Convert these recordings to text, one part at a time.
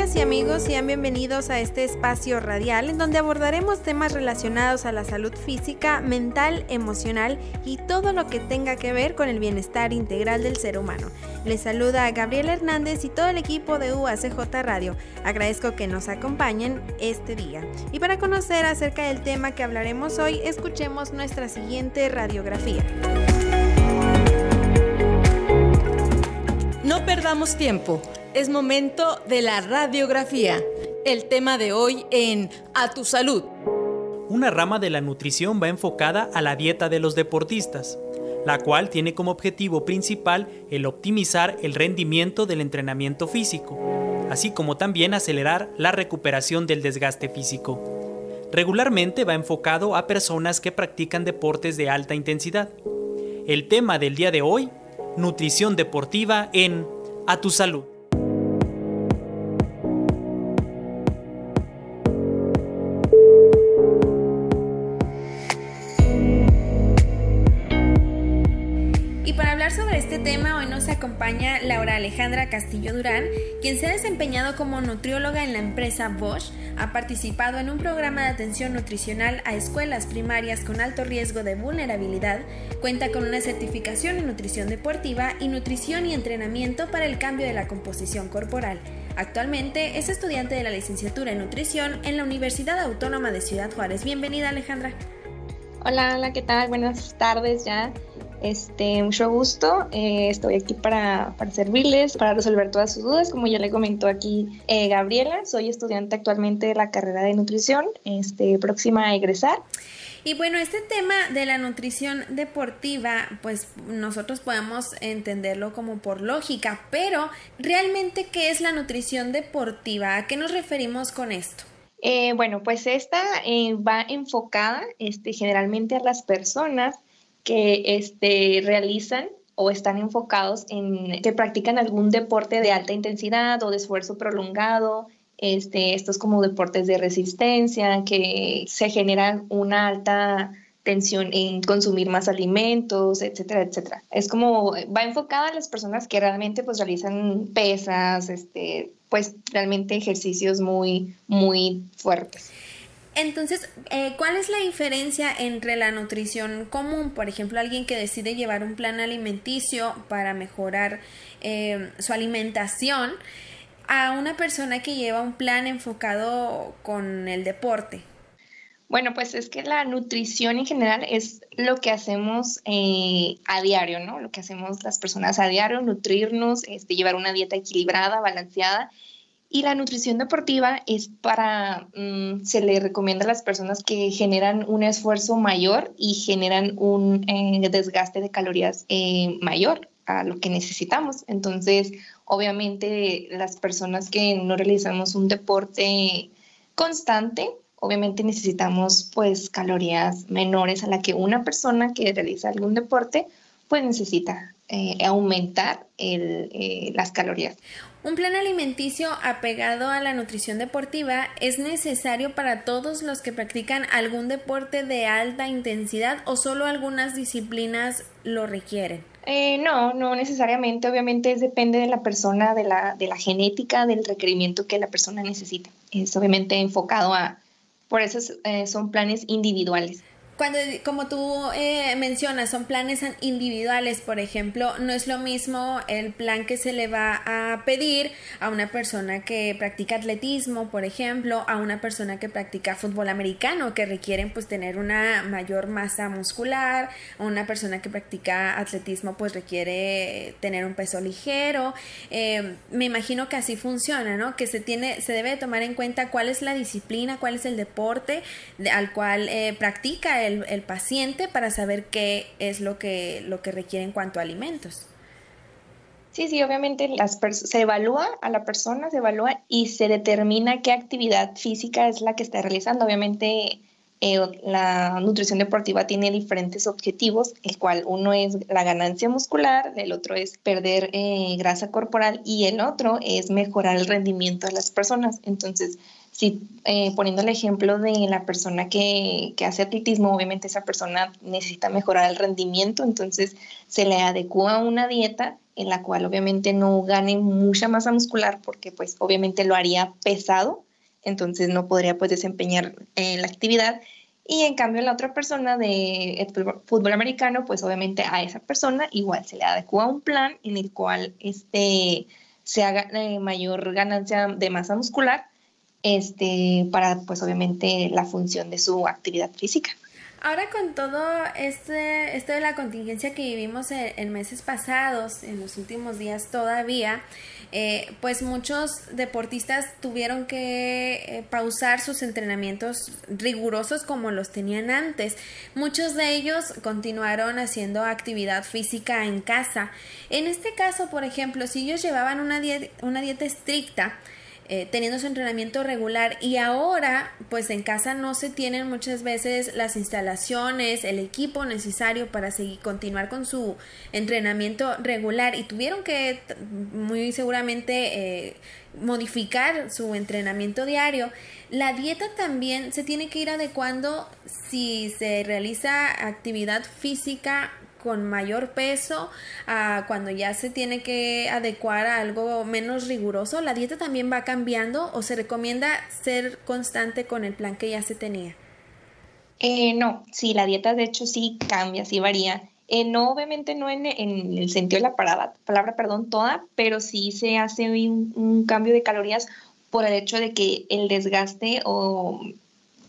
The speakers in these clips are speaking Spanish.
Y amigos, sean bienvenidos a este espacio radial en donde abordaremos temas relacionados a la salud física, mental, emocional y todo lo que tenga que ver con el bienestar integral del ser humano. Les saluda Gabriela Hernández y todo el equipo de UACJ Radio. Agradezco que nos acompañen este día. Y para conocer acerca del tema que hablaremos hoy, escuchemos nuestra siguiente radiografía. No perdamos tiempo. Es momento de la radiografía. El tema de hoy en A tu salud. Una rama de la nutrición va enfocada a la dieta de los deportistas, la cual tiene como objetivo principal el optimizar el rendimiento del entrenamiento físico, así como también acelerar la recuperación del desgaste físico. Regularmente va enfocado a personas que practican deportes de alta intensidad. El tema del día de hoy, nutrición deportiva en A tu salud. Laura Alejandra Castillo Durán, quien se ha desempeñado como nutrióloga en la empresa Bosch, ha participado en un programa de atención nutricional a escuelas primarias con alto riesgo de vulnerabilidad, cuenta con una certificación en nutrición deportiva y nutrición y entrenamiento para el cambio de la composición corporal. Actualmente es estudiante de la licenciatura en nutrición en la Universidad Autónoma de Ciudad Juárez. Bienvenida Alejandra. Hola, hola, ¿qué tal? Buenas tardes ya. Este, mucho gusto. Eh, estoy aquí para, servirles, para resolver todas sus dudas. Como ya le comentó aquí eh, Gabriela, soy estudiante actualmente de la carrera de nutrición, este, próxima a egresar. Y bueno, este tema de la nutrición deportiva, pues nosotros podemos entenderlo como por lógica, pero realmente, ¿qué es la nutrición deportiva? ¿A qué nos referimos con esto? Eh, bueno, pues esta va enfocada este, generalmente a las personas que este, realizan o están enfocados en que practican algún deporte de alta intensidad o de esfuerzo prolongado, este, estos como deportes de resistencia, que se generan una alta tensión en consumir más alimentos, etcétera, etcétera. Es como, va enfocada a las personas que realmente pues realizan pesas, este, pues realmente ejercicios muy, muy fuertes. Entonces, eh, ¿cuál es la diferencia entre la nutrición común, por ejemplo, alguien que decide llevar un plan alimenticio para mejorar eh, su alimentación, a una persona que lleva un plan enfocado con el deporte? Bueno, pues es que la nutrición en general es lo que hacemos eh, a diario, ¿no? Lo que hacemos las personas a diario, nutrirnos, este, llevar una dieta equilibrada, balanceada y la nutrición deportiva es para, mm, se le recomienda a las personas que generan un esfuerzo mayor y generan un eh, desgaste de calorías eh, mayor a lo que necesitamos. Entonces, obviamente, las personas que no realizamos un deporte constante, obviamente necesitamos pues calorías menores a la que una persona que realiza algún deporte pues necesita eh, aumentar las calorías. Un plan alimenticio apegado a la nutrición deportiva es necesario para todos los que practican algún deporte de alta intensidad o solo algunas disciplinas lo requieren. Eh, no, no necesariamente. Obviamente depende de la persona, de la, de la genética, del requerimiento que la persona necesita. Es obviamente enfocado a, por eso eh, son planes individuales. Cuando, como tú eh, mencionas, son planes individuales, por ejemplo, no es lo mismo el plan que se le va a pedir a una persona que practica atletismo, por ejemplo, a una persona que practica fútbol americano, que requieren pues tener una mayor masa muscular, a una persona que practica atletismo pues requiere tener un peso ligero. Eh, me imagino que así funciona, ¿no? Que se tiene, se debe tomar en cuenta cuál es la disciplina, cuál es el deporte al cual eh, practica el el, paciente para saber qué es lo que, lo que requiere en cuanto a alimentos. Sí, sí, obviamente se evalúa a la persona, se evalúa y se determina qué actividad física es la que está realizando. Obviamente eh, la nutrición deportiva tiene diferentes objetivos, el cual uno es la ganancia muscular, el otro es perder eh, grasa corporal y el otro es mejorar el rendimiento de las personas. Entonces, si eh, poniendo el ejemplo de la persona que, hace atletismo, obviamente esa persona necesita mejorar el rendimiento, entonces se le adecua una dieta en la cual obviamente no gane mucha masa muscular porque pues obviamente lo haría pesado, entonces no podría pues desempeñar eh, la actividad. Y en cambio la otra persona de fútbol americano, pues obviamente a esa persona igual se le adecua un plan en el cual este, se haga eh, mayor ganancia de masa muscular este, para pues obviamente la función de su actividad física. Ahora con todo este, esto de la contingencia que vivimos en, meses pasados, en los últimos días todavía, eh, pues muchos deportistas tuvieron que eh, pausar sus entrenamientos rigurosos como los tenían antes. Muchos de ellos continuaron haciendo actividad física en casa. En este caso, por ejemplo, si ellos llevaban una, una dieta estricta, eh, teniendo su entrenamiento regular y ahora pues en casa no se tienen muchas veces las instalaciones, el equipo necesario para seguir continuar con su entrenamiento regular y tuvieron que muy seguramente eh, modificar su entrenamiento diario. La dieta también se tiene que ir adecuando si se realiza actividad física con mayor peso, a cuando ya se tiene que adecuar a algo menos riguroso, la dieta también va cambiando o se recomienda ser constante con el plan que ya se tenía. Eh, no, sí, la dieta de hecho sí cambia, sí varía. Eh, no, obviamente no en, el sentido de la palabra, palabra, perdón, toda, pero sí se hace un, un cambio de calorías por el hecho de que el desgaste o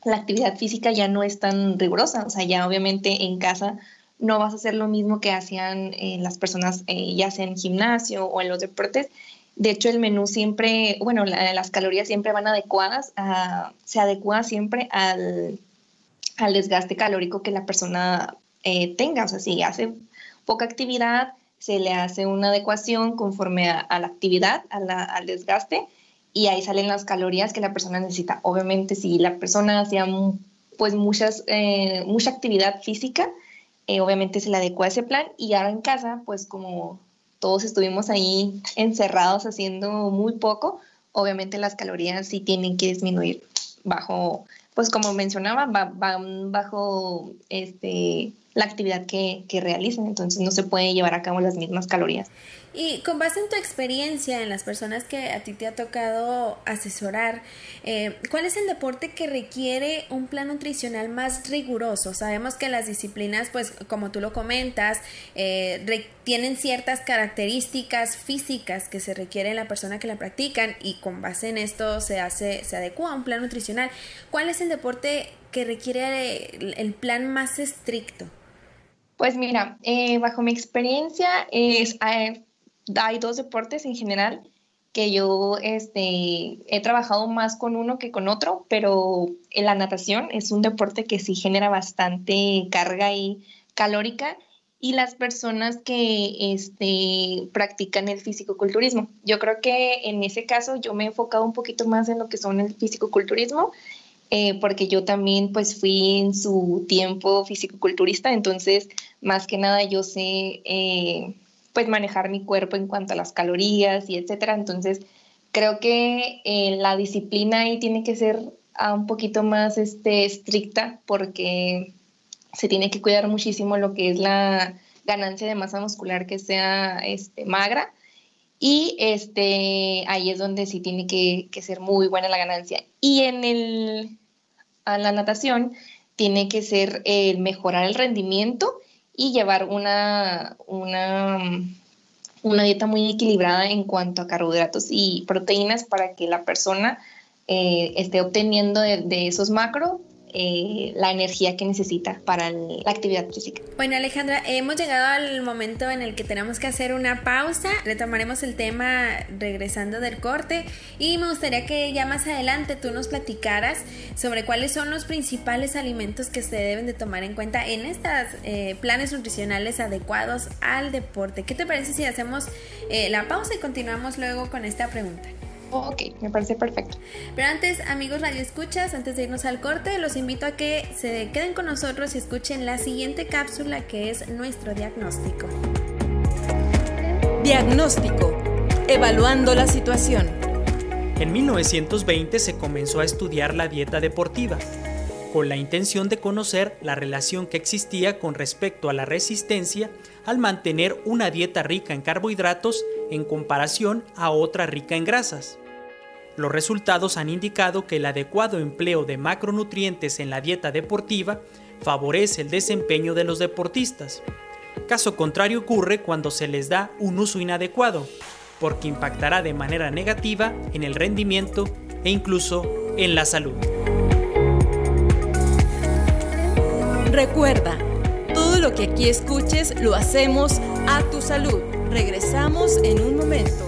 la actividad física ya no es tan rigurosa. O sea, ya obviamente en casa no vas a hacer lo mismo que hacían eh, las personas eh, ya sea en gimnasio o en los deportes. De hecho, el menú siempre, bueno, las calorías siempre van adecuadas, se adecua siempre al, desgaste calórico que la persona eh, tenga. O sea, si hace poca actividad, se le hace una adecuación conforme a, la actividad, al desgaste, y ahí salen las calorías que la persona necesita. Obviamente, si la persona hacía pues muchas, mucha actividad física, eh, obviamente se le adecua ese plan y ahora en casa, pues como todos estuvimos ahí encerrados haciendo muy poco, obviamente las calorías sí tienen que disminuir bajo, pues como mencionaba, van bajo este, la actividad que, que realizan, entonces no se puede llevar a cabo las mismas calorías. Y con base en tu experiencia, en las personas que a ti te ha tocado asesorar, eh, ¿cuál es el deporte que requiere un plan nutricional más riguroso? Sabemos que las disciplinas, pues como tú lo comentas, eh, tienen ciertas características físicas que se requieren en la persona que la practican y con base en esto se hace, se adecua a un plan nutricional. ¿Cuál es el deporte que requiere el plan más estricto? Pues mira, eh, bajo mi experiencia es, hay dos deportes en general que yo este, he trabajado más con uno que con otro, pero en la natación es un deporte que sí genera bastante carga y calórica y las personas que este, practican el fisicoculturismo. Yo creo que en ese caso yo me he enfocado un poquito más en lo que son el fisicoculturismo, eh, porque yo también pues fui en su tiempo fisicoculturista, entonces más que nada yo sé... Eh, pues manejar mi cuerpo en cuanto a las calorías y etcétera. Entonces, creo que eh, la disciplina ahí tiene que ser ah, un poquito más este, estricta porque se tiene que cuidar muchísimo lo que es la ganancia de masa muscular que sea este, magra. Y este, ahí es donde sí tiene que, que ser muy buena la ganancia. Y en el, a la natación tiene que ser el mejorar el rendimiento y llevar una, una, una dieta muy equilibrada en cuanto a carbohidratos y proteínas para que la persona eh, esté obteniendo de, de esos macros eh, la energía que necesita para la actividad física. Bueno Alejandra, hemos llegado al momento en el que tenemos que hacer una pausa, retomaremos el tema regresando del corte y me gustaría que ya más adelante tú nos platicaras sobre cuáles son los principales alimentos que se deben de tomar en cuenta en estos eh, planes nutricionales adecuados al deporte. ¿Qué te parece si hacemos eh, la pausa y continuamos luego con esta pregunta? Ok, me parece perfecto. Pero antes, amigos Radio Escuchas, antes de irnos al corte, los invito a que se queden con nosotros y escuchen la siguiente cápsula que es nuestro diagnóstico. Diagnóstico. Evaluando la situación. En 1920 se comenzó a estudiar la dieta deportiva, con la intención de conocer la relación que existía con respecto a la resistencia al mantener una dieta rica en carbohidratos en comparación a otra rica en grasas. Los resultados han indicado que el adecuado empleo de macronutrientes en la dieta deportiva favorece el desempeño de los deportistas. Caso contrario ocurre cuando se les da un uso inadecuado, porque impactará de manera negativa en el rendimiento e incluso en la salud. Recuerda, todo lo que aquí escuches lo hacemos a tu salud. Regresamos en un momento.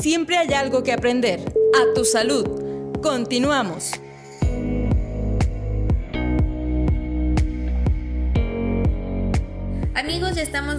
Siempre hay algo que aprender. A tu salud. Continuamos.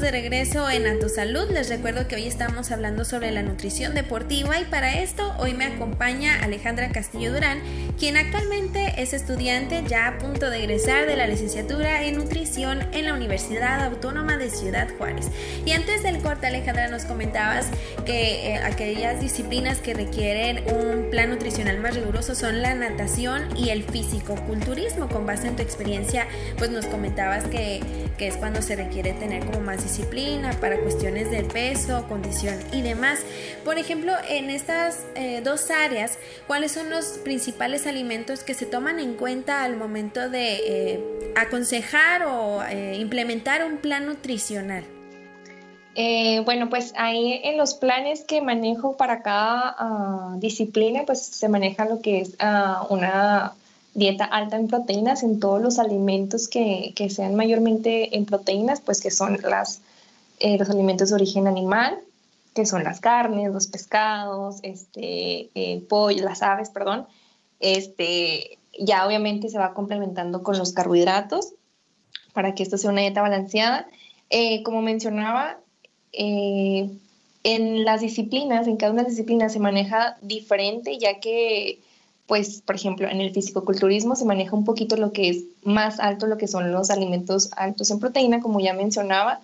De regreso en A Salud. Les recuerdo que hoy estamos hablando sobre la nutrición deportiva y para esto hoy me acompaña Alejandra Castillo Durán, quien actualmente es estudiante ya a punto de egresar de la licenciatura en nutrición en la Universidad Autónoma de Ciudad Juárez. Y antes del corte, Alejandra, nos comentabas que eh, aquellas disciplinas que requieren un plan nutricional más riguroso son la natación y el físico-culturismo. Con base en tu experiencia, pues nos comentabas que, que es cuando se requiere tener como más disciplina para cuestiones del peso, condición y demás. Por ejemplo, en estas eh, dos áreas, ¿cuáles son los principales alimentos que se toman en cuenta al momento de eh, aconsejar o eh, implementar un plan nutricional? bueno, pues ahí en los planes que manejo para cada ah, disciplina, pues se maneja lo que es ah, una dieta alta en proteínas en todos los alimentos que, sean mayormente en proteínas, pues que son las, eh, los alimentos de origen animal, que son las carnes, los pescados, este, pollo, las aves, perdón. Este, ya obviamente se va complementando con los carbohidratos para que esto sea una dieta balanceada. Eh, como mencionaba, eh, en las disciplinas, en cada una de las disciplinas se maneja diferente, ya que pues, por ejemplo, en el fisicoculturismo se maneja un poquito lo que es más alto, lo que son los alimentos altos en proteína, como ya mencionaba,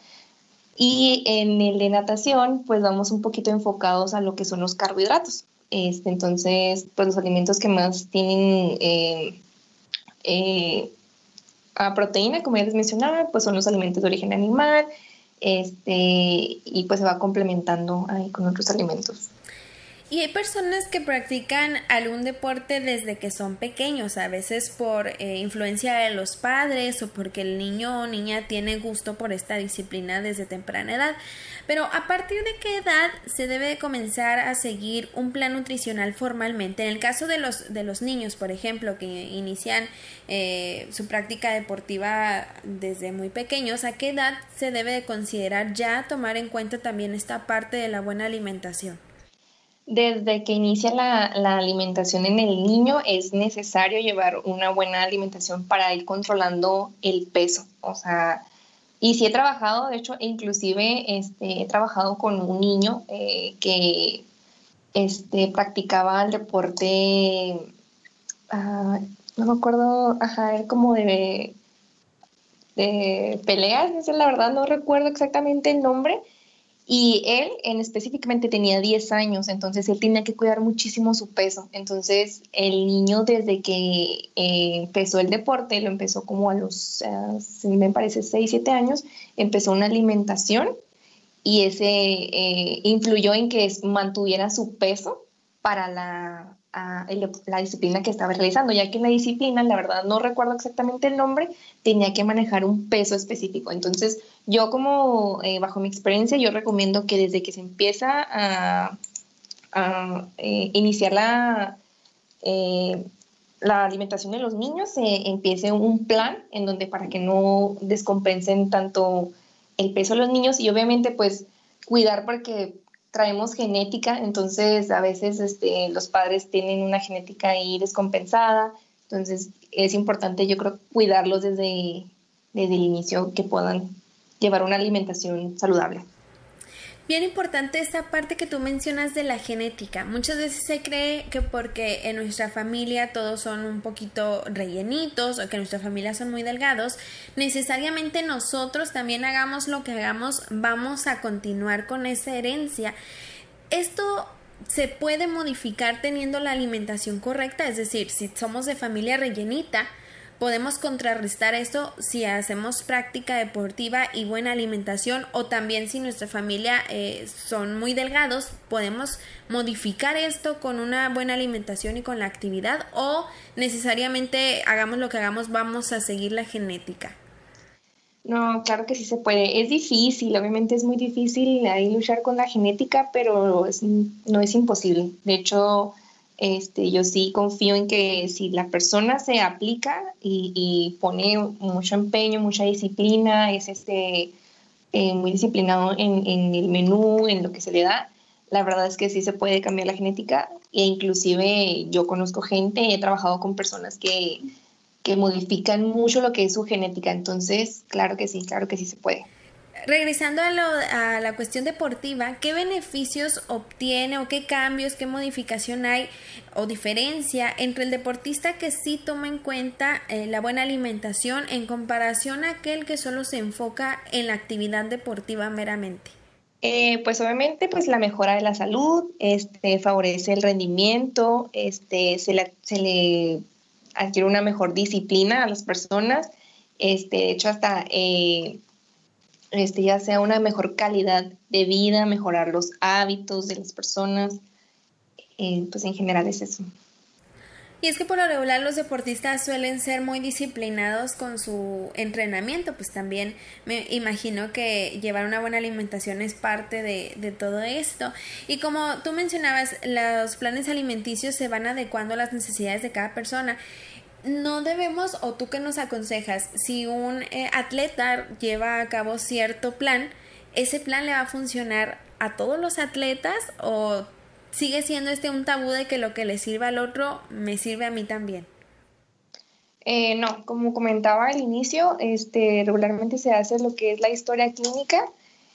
y en el de natación, pues vamos un poquito enfocados a lo que son los carbohidratos. Este, entonces, pues los alimentos que más tienen eh, eh, a proteína, como ya les mencionaba, pues son los alimentos de origen animal, este, y pues se va complementando ahí con otros alimentos. Y hay personas que practican algún deporte desde que son pequeños, a veces por eh, influencia de los padres o porque el niño o niña tiene gusto por esta disciplina desde temprana edad. Pero a partir de qué edad se debe comenzar a seguir un plan nutricional formalmente? En el caso de los, de los niños, por ejemplo, que inician eh, su práctica deportiva desde muy pequeños, ¿a qué edad se debe de considerar ya tomar en cuenta también esta parte de la buena alimentación? Desde que inicia la, alimentación en el niño es necesario llevar una buena alimentación para ir controlando el peso. O sea, y sí he trabajado, de hecho, inclusive este, he trabajado con un niño eh, que este, practicaba el deporte, ah, no me acuerdo, ajá, como de, de peleas, la verdad no recuerdo exactamente el nombre, Y él en específicamente tenía 10 años, entonces él tenía que cuidar muchísimo su peso. Entonces el niño desde que eh, empezó el deporte, lo empezó como a los, uh, me parece, 6, 7 años, empezó una alimentación y ese eh, influyó en que mantuviera su peso para la, la disciplina que estaba realizando, ya que en la disciplina, la verdad no recuerdo exactamente el nombre, tenía que manejar un peso específico. Entonces, yo como, eh, bajo mi experiencia, yo recomiendo que desde que se empieza a, eh, iniciar la, eh, la alimentación de los niños, se empiece un plan en donde para que no descompensen tanto el peso de los niños y obviamente pues cuidar porque traemos genética, entonces a veces este, los padres tienen una genética ahí descompensada, entonces es importante yo creo cuidarlos desde, desde el inicio que puedan llevar una alimentación saludable. Bien importante esta parte que tú mencionas de la genética. Muchas veces se cree que porque en nuestra familia todos son un poquito rellenitos o que en nuestra familia son muy delgados, necesariamente nosotros también hagamos lo que hagamos, vamos a continuar con esa herencia. Esto se puede modificar teniendo la alimentación correcta, es decir, si somos de familia rellenita, Podemos contrarrestar esto si hacemos práctica deportiva y buena alimentación o también si nuestra familia eh, son muy delgados, podemos modificar esto con una buena alimentación y con la actividad o necesariamente hagamos lo que hagamos, vamos a seguir la genética. No, claro que sí se puede. Es difícil, obviamente es muy difícil ahí luchar con la genética, pero no es imposible. De hecho, este, yo sí confío en que si la persona se aplica y, pone mucho empeño, mucha disciplina, es este, eh, muy disciplinado en, el menú, en lo que se le da, la verdad es que sí se puede cambiar la genética. E inclusive yo conozco gente, he trabajado con personas que modifican mucho lo que es su genética, entonces claro que sí, claro que sí se puede regresando a, la cuestión deportiva, ¿qué beneficios obtiene o qué cambios, qué modificación hay o diferencia entre el deportista que sí toma en cuenta eh, la buena alimentación en comparación a aquel que solo se enfoca en la actividad deportiva meramente? Eh, pues obviamente pues la mejora de la salud, este, favorece el rendimiento, este, se, le adquiere una mejor disciplina a las personas, este, de hecho hasta eh, este, ya sea una mejor calidad de vida, mejorar los hábitos de las personas, eh, pues en general es eso. Y es que por lo regular los deportistas suelen ser muy disciplinados con su entrenamiento, pues también me imagino que llevar una buena alimentación es parte de, de, todo esto. Y como tú mencionabas, los planes alimenticios se van adecuando a las necesidades de cada persona no debemos, o tú que nos aconsejas, si un eh, atleta lleva a cabo cierto plan, ¿ese plan le va a funcionar a todos los atletas o sigue siendo este un tabú de que lo que le sirve al otro me sirve a mí también? Eh, no, como comentaba al inicio, este, regularmente se hace lo que es la historia clínica,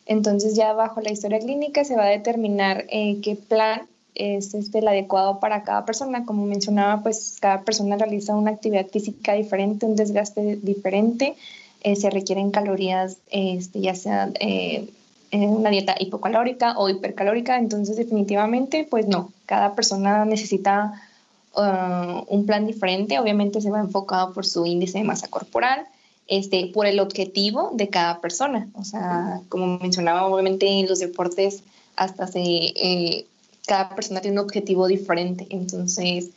entonces ya bajo la historia clínica se va a determinar eh, qué plan es este, el adecuado para cada persona. Como mencionaba, pues cada persona realiza una actividad física diferente, un desgaste diferente, eh, se requieren calorías, este, ya sea eh, en una dieta hipocalórica o hipercalórica, entonces definitivamente, pues no, cada persona necesita uh, un plan diferente, obviamente se va enfocado por su índice de masa corporal, este, por el objetivo de cada persona. O sea, como mencionaba, obviamente en los deportes hasta se eh, cada persona tiene un objetivo diferente, entonces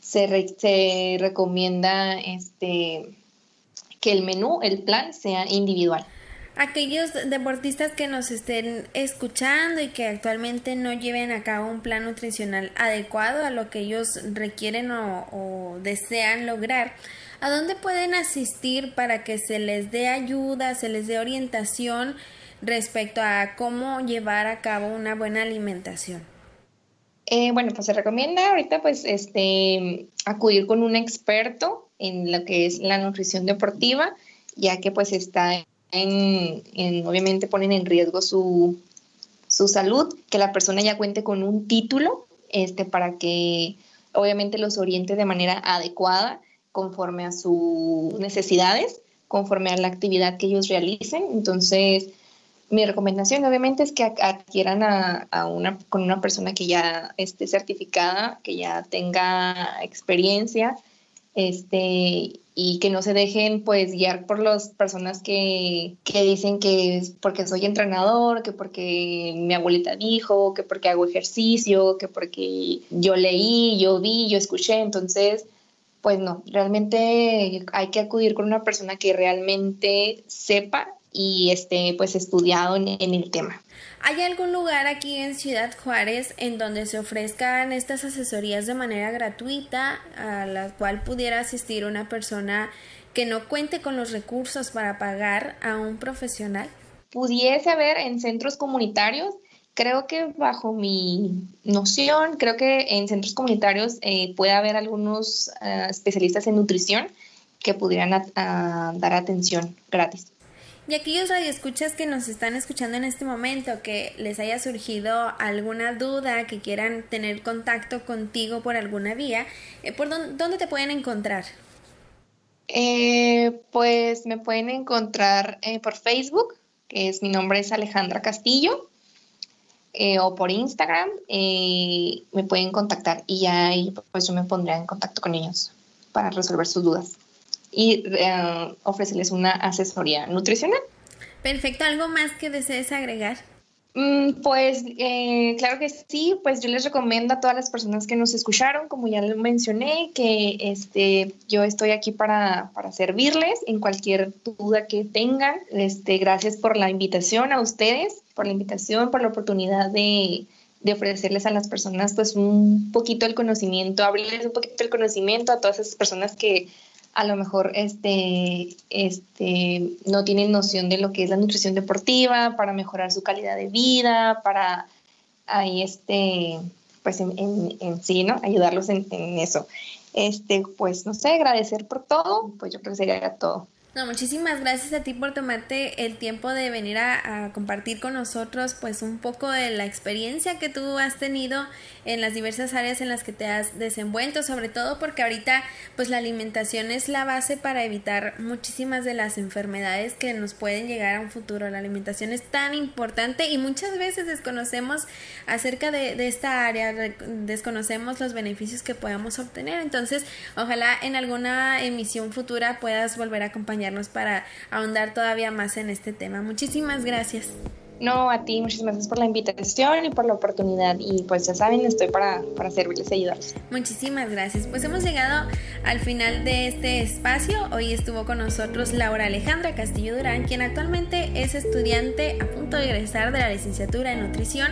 se, se recomienda este, que el menú, el plan sea individual. Aquellos deportistas que nos estén escuchando y que actualmente no lleven a cabo un plan nutricional adecuado a lo que ellos requieren o, o desean lograr, ¿a dónde pueden asistir para que se les dé ayuda, se les dé orientación respecto a cómo llevar a cabo una buena alimentación? Eh, bueno, pues se recomienda ahorita pues este, acudir con un experto en lo que es la nutrición deportiva, ya que pues está en, obviamente ponen en riesgo su, su, salud, que la persona ya cuente con un título este, para que obviamente los oriente de manera adecuada conforme a sus necesidades, conforme a la actividad que ellos realicen. Entonces, mi recomendación obviamente es que adquieran a, una, con una persona que ya esté certificada, que ya tenga experiencia, este, y que no se dejen pues guiar por las personas que, que dicen que es porque soy entrenador, que porque mi abuelita dijo, que porque hago ejercicio, que porque yo leí, yo vi, yo escuché, entonces pues no, realmente hay que acudir con una persona que realmente sepa y esté pues estudiado en, el tema. ¿Hay algún lugar aquí en Ciudad Juárez en donde se ofrezcan estas asesorías de manera gratuita a la cual pudiera asistir una persona que no cuente con los recursos para pagar a un profesional? Pudiese haber en centros comunitarios, creo que bajo mi noción, creo que en centros comunitarios eh, puede haber algunos eh, especialistas en nutrición que pudieran dar atención gratis. Y aquellos radioescuchas que nos están escuchando en este momento, que les haya surgido alguna duda, que quieran tener contacto contigo por alguna vía, eh, ¿por dónde, te pueden encontrar? Eh, pues me pueden encontrar eh, por Facebook, que es mi nombre es Alejandra Castillo, o por Instagram, me pueden contactar y ya pues yo me pondré en contacto con ellos para resolver sus dudas y eh, ofrecerles una asesoría nutricional. Perfecto, ¿algo más que desees agregar? Mm, pues eh, claro que sí, pues yo les recomiendo a todas las personas que nos escucharon, como ya lo mencioné, que este, yo estoy aquí para, para servirles en cualquier duda que tengan. Este, gracias por la invitación a ustedes, por la invitación, por la oportunidad de, de ofrecerles a las personas pues un poquito el conocimiento, abrirles un poquito el conocimiento a todas esas personas que a lo mejor este, este, no tienen noción de lo que es la nutrición deportiva, para mejorar su calidad de vida, para ahí este, pues en, en, sí, ¿no? Ayudarlos en, en, eso. Este, pues no sé, agradecer por todo, pues yo creo que sería todo. No, muchísimas gracias a ti por tomarte el tiempo de venir a, compartir con nosotros pues un poco de la experiencia que tú has tenido en las diversas áreas en las que te has desenvuelto, sobre todo porque ahorita pues la alimentación es la base para evitar muchísimas de las enfermedades que nos pueden llegar a un futuro. La alimentación es tan importante y muchas veces desconocemos acerca de, de esta área, desconocemos los beneficios que podamos obtener. Entonces, ojalá en alguna emisión futura puedas volver a acompañar para ahondar todavía más en este tema. Muchísimas gracias. No, a ti, muchísimas gracias por la invitación y por la oportunidad. Y pues ya saben, estoy para, para servirles y ayudarles. Muchísimas gracias. Pues hemos llegado al final de este espacio. Hoy estuvo con nosotros Laura Alejandra Castillo Durán, quien actualmente es estudiante a punto de egresar de la licenciatura en nutrición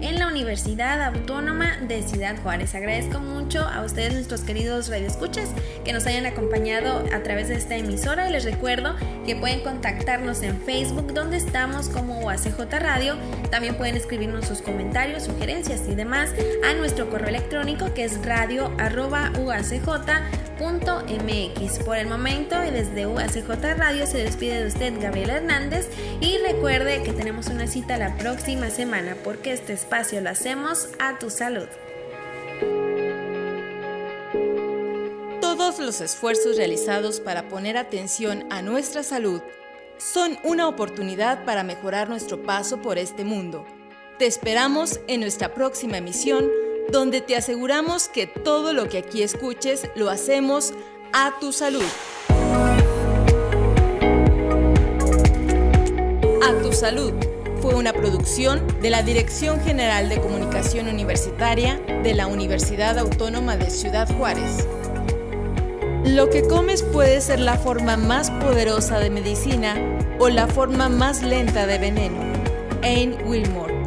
en la Universidad Autónoma de Ciudad Juárez. Agradezco mucho a ustedes, nuestros queridos radioescuchas, que nos hayan acompañado a través de esta emisora y les recuerdo que pueden contactarnos en Facebook, donde estamos como UACJ Radio. También pueden escribirnos sus comentarios, sugerencias y demás a nuestro correo electrónico que es radio.uacj.mx. Por el momento y desde UACJ Radio se despide de usted Gabriel Hernández y recuerde que tenemos una cita la próxima semana porque este es lo hacemos a tu salud. Todos los esfuerzos realizados para poner atención a nuestra salud son una oportunidad para mejorar nuestro paso por este mundo. Te esperamos en nuestra próxima emisión, donde te aseguramos que todo lo que aquí escuches lo hacemos a tu salud. A tu salud fue una producción de la Dirección General de Comunicación Universitaria de la Universidad Autónoma de Ciudad Juárez. Lo que comes puede ser la forma más poderosa de medicina o la forma más lenta de veneno. Anne Wilmore